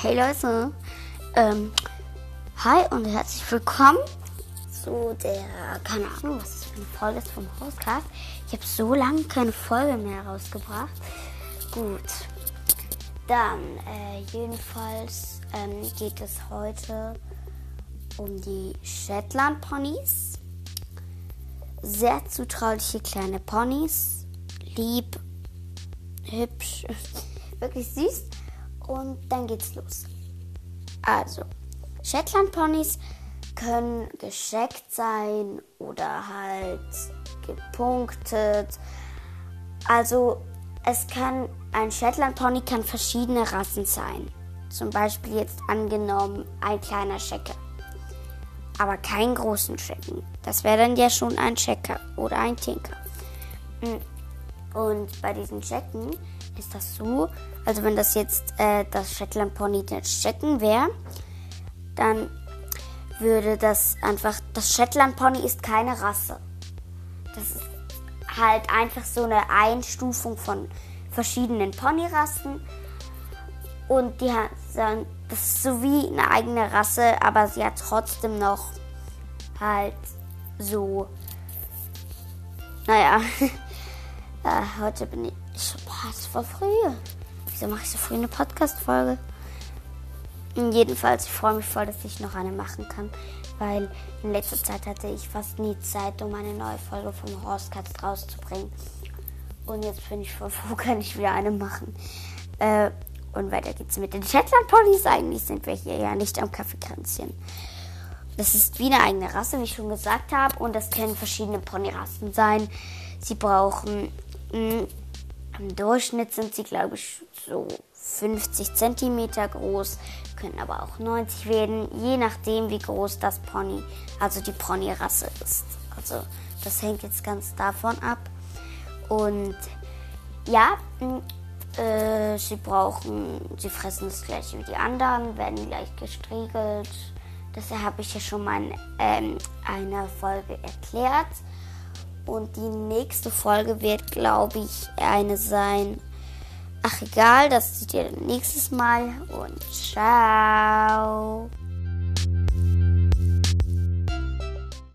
Hey Leute, ähm, hi und herzlich willkommen zu der, keine Ahnung, was das für eine Folge ist vom Hauscast. Ich habe so lange keine Folge mehr rausgebracht. Gut, dann, äh, jedenfalls ähm, geht es heute um die Shetland Ponys. Sehr zutrauliche kleine Ponys, lieb, hübsch, wirklich süß. Und dann geht's los. Also, Shetland Ponys können gescheckt sein oder halt gepunktet. Also, es kann ein Shetland Pony kann verschiedene Rassen sein. Zum Beispiel jetzt angenommen ein kleiner Checker. Aber keinen großen Checken. Das wäre dann ja schon ein Checker oder ein Tinker. Und bei diesen Checken ist das so, also wenn das jetzt äh, das Shetland Pony das Checken wäre, dann würde das einfach, das Shetland Pony ist keine Rasse. Das ist halt einfach so eine Einstufung von verschiedenen Ponyrassen. Und die hat das ist so wie eine eigene Rasse, aber sie hat trotzdem noch halt so, naja, äh, heute bin ich, boah, es war früh. Wieso mache ich so früh eine Podcast-Folge? Jedenfalls, ich freue mich voll, dass ich noch eine machen kann, weil in letzter Zeit hatte ich fast nie Zeit, um eine neue Folge vom Horsecast rauszubringen. Und jetzt bin ich voll froh, kann ich wieder eine machen. Äh, und weiter geht's mit den Shetland Ponys. Eigentlich sind wir hier ja nicht am Kaffeekränzchen. Das ist wie eine eigene Rasse, wie ich schon gesagt habe. Und das können verschiedene Ponyrassen sein. Sie brauchen, im Durchschnitt sind sie, glaube ich, so 50 cm groß, können aber auch 90 werden, je nachdem, wie groß das Pony, also die Ponyrasse ist. Also das hängt jetzt ganz davon ab. Und ja, äh, sie brauchen, sie fressen das gleiche wie die anderen, werden gleich gestriegelt. Das habe ich ja schon mal in ähm, einer Folge erklärt. Und die nächste Folge wird, glaube ich, eine sein. Ach egal, das seht ihr nächstes Mal und ciao.